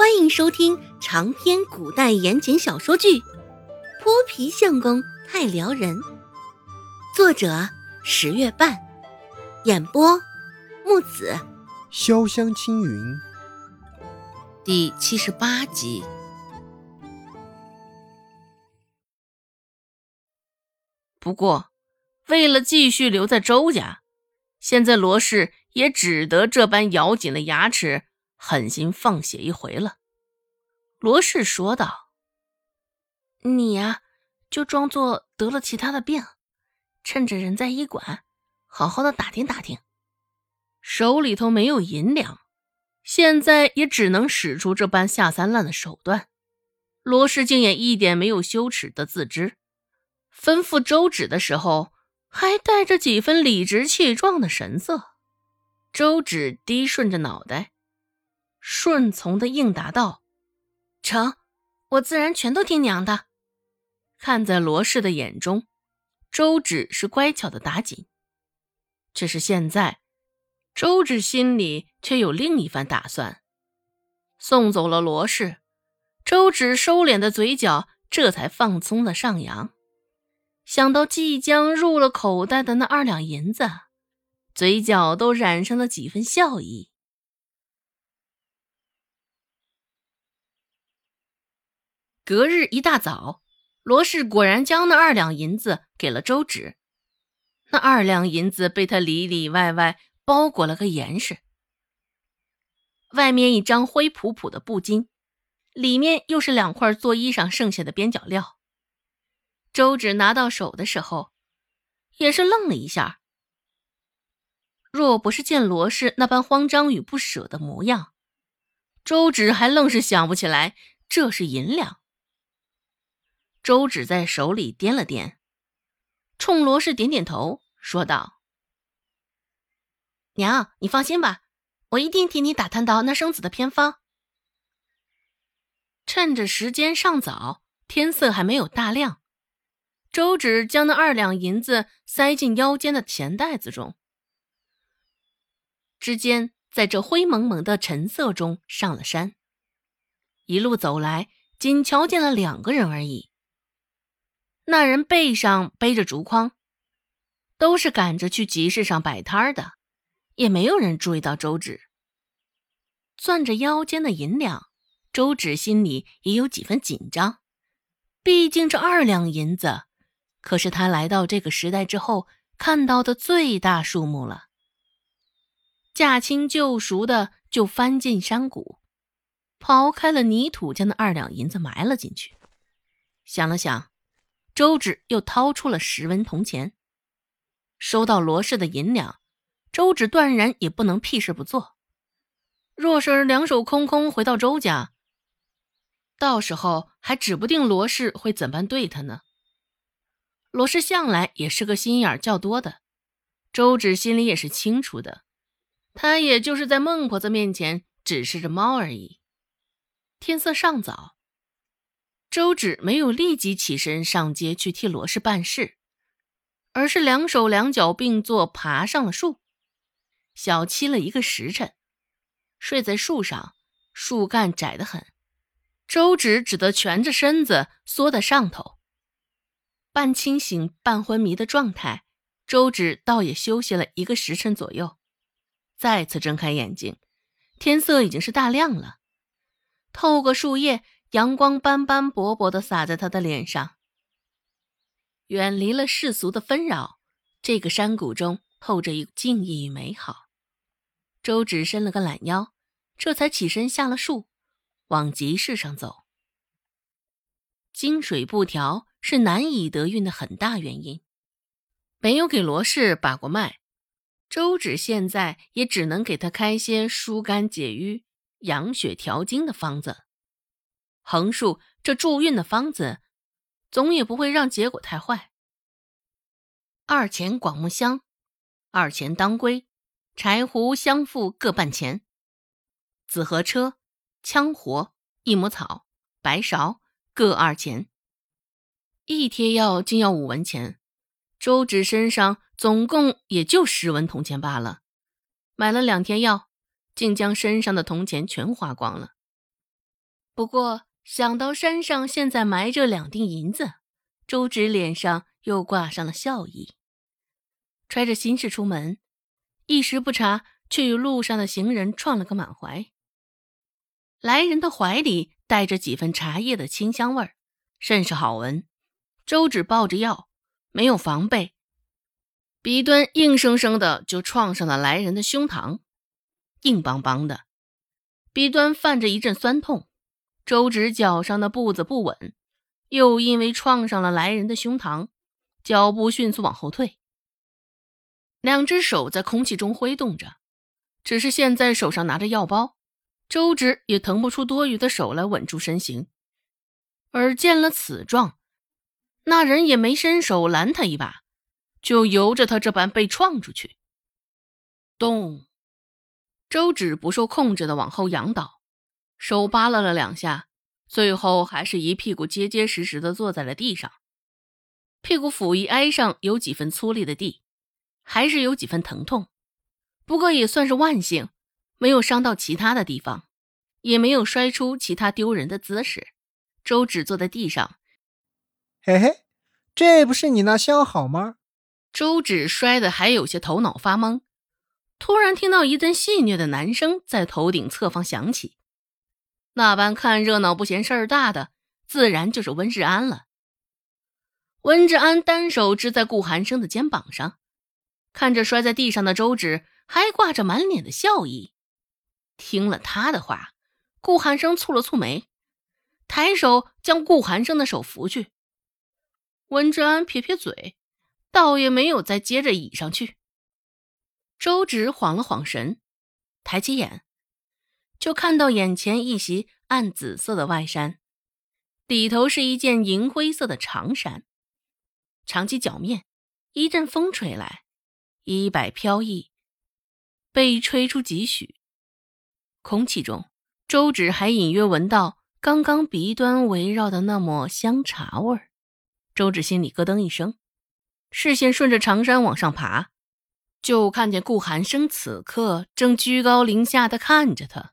欢迎收听长篇古代言情小说剧《泼皮相公太撩人》，作者十月半，演播木子潇湘青云，第七十八集。不过，为了继续留在周家，现在罗氏也只得这般咬紧了牙齿。狠心放血一回了，罗氏说道：“你呀，就装作得了其他的病，趁着人在医馆，好好的打听打听。手里头没有银两，现在也只能使出这般下三滥的手段。罗氏竟也一点没有羞耻的自知，吩咐周芷的时候，还带着几分理直气壮的神色。周芷低顺着脑袋。”顺从的应答道：“成，我自然全都听娘的。”看在罗氏的眼中，周芷是乖巧的打紧。只是现在，周芷心里却有另一番打算。送走了罗氏，周芷收敛的嘴角这才放松了上扬。想到即将入了口袋的那二两银子，嘴角都染上了几分笑意。隔日一大早，罗氏果然将那二两银子给了周芷。那二两银子被他里里外外包裹了个严实，外面一张灰扑扑的布巾，里面又是两块做衣裳剩下的边角料。周芷拿到手的时候，也是愣了一下。若不是见罗氏那般慌张与不舍的模样，周芷还愣是想不起来这是银两。周芷在手里掂了掂，冲罗氏点点头，说道：“娘，你放心吧，我一定替你打探到那生子的偏方。”趁着时间尚早，天色还没有大亮，周芷将那二两银子塞进腰间的钱袋子中。之间，在这灰蒙蒙的晨色中上了山，一路走来，仅瞧见了两个人而已。那人背上背着竹筐，都是赶着去集市上摆摊的，也没有人注意到周芷。攥着腰间的银两，周芷心里也有几分紧张。毕竟这二两银子，可是他来到这个时代之后看到的最大数目了。驾轻就熟的就翻进山谷，刨开了泥土，将那二两银子埋了进去。想了想。周芷又掏出了十文铜钱，收到罗氏的银两，周芷断然也不能屁事不做。若是两手空空回到周家，到时候还指不定罗氏会怎般对他呢。罗氏向来也是个心眼较多的，周芷心里也是清楚的，他也就是在孟婆子面前指示着猫而已。天色尚早。周芷没有立即起身上街去替罗氏办事，而是两手两脚并作爬上了树，小憩了一个时辰，睡在树上，树干窄得很，周芷只得蜷着身子缩在上头，半清醒半昏迷的状态，周芷倒也休息了一个时辰左右，再次睁开眼睛，天色已经是大亮了，透过树叶。阳光斑斑驳驳的洒在他的脸上。远离了世俗的纷扰，这个山谷中透着一股静谧与美好。周芷伸了个懒腰，这才起身下了树，往集市上走。金水不调是难以得运的很大原因，没有给罗氏把过脉，周芷现在也只能给他开些疏肝解郁、养血调经的方子。横竖这助运的方子，总也不会让结果太坏。二钱广木香，二钱当归，柴胡、香附各半钱，紫河车、羌活、益母草、白芍各二钱。一贴药竟要五文钱，周芷身上总共也就十文铜钱罢了，买了两贴药，竟将身上的铜钱全花光了。不过想到山上现在埋着两锭银子，周芷脸上又挂上了笑意。揣着心事出门，一时不察，却与路上的行人撞了个满怀。来人的怀里带着几分茶叶的清香味儿，甚是好闻。周芷抱着药，没有防备，鼻端硬生生的就撞上了来人的胸膛，硬邦邦的，鼻端泛着一阵酸痛。周芷脚上的步子不稳，又因为撞上了来人的胸膛，脚步迅速往后退。两只手在空气中挥动着，只是现在手上拿着药包，周芷也腾不出多余的手来稳住身形。而见了此状，那人也没伸手拦他一把，就由着他这般被撞出去。咚！周芷不受控制的往后仰倒，手扒拉了两下，最后还是一屁股结结实实的坐在了地上，屁股甫一挨上有几分粗粝的地。还是有几分疼痛，不过也算是万幸，没有伤到其他的地方，也没有摔出其他丢人的姿势。周芷坐在地上，嘿嘿，这不是你那相好吗？周芷摔得还有些头脑发懵，突然听到一阵戏谑的男声在头顶侧方响起，那般看热闹不嫌事儿大的，自然就是温志安了。温志安单手支在顾寒生的肩膀上。看着摔在地上的周芷，还挂着满脸的笑意。听了他的话，顾寒生蹙了蹙眉，抬手将顾寒生的手扶去。温志安撇撇嘴，倒也没有再接着倚上去。周芷晃了晃神，抬起眼，就看到眼前一袭暗紫色的外衫，里头是一件银灰色的长衫，长及脚面，一阵风吹来。衣摆飘逸，被吹出几许。空气中，周芷还隐约闻到刚刚鼻端围绕的那抹香茶味儿。周芷心里咯噔一声，视线顺着长衫往上爬，就看见顾寒生此刻正居高临下的看着他。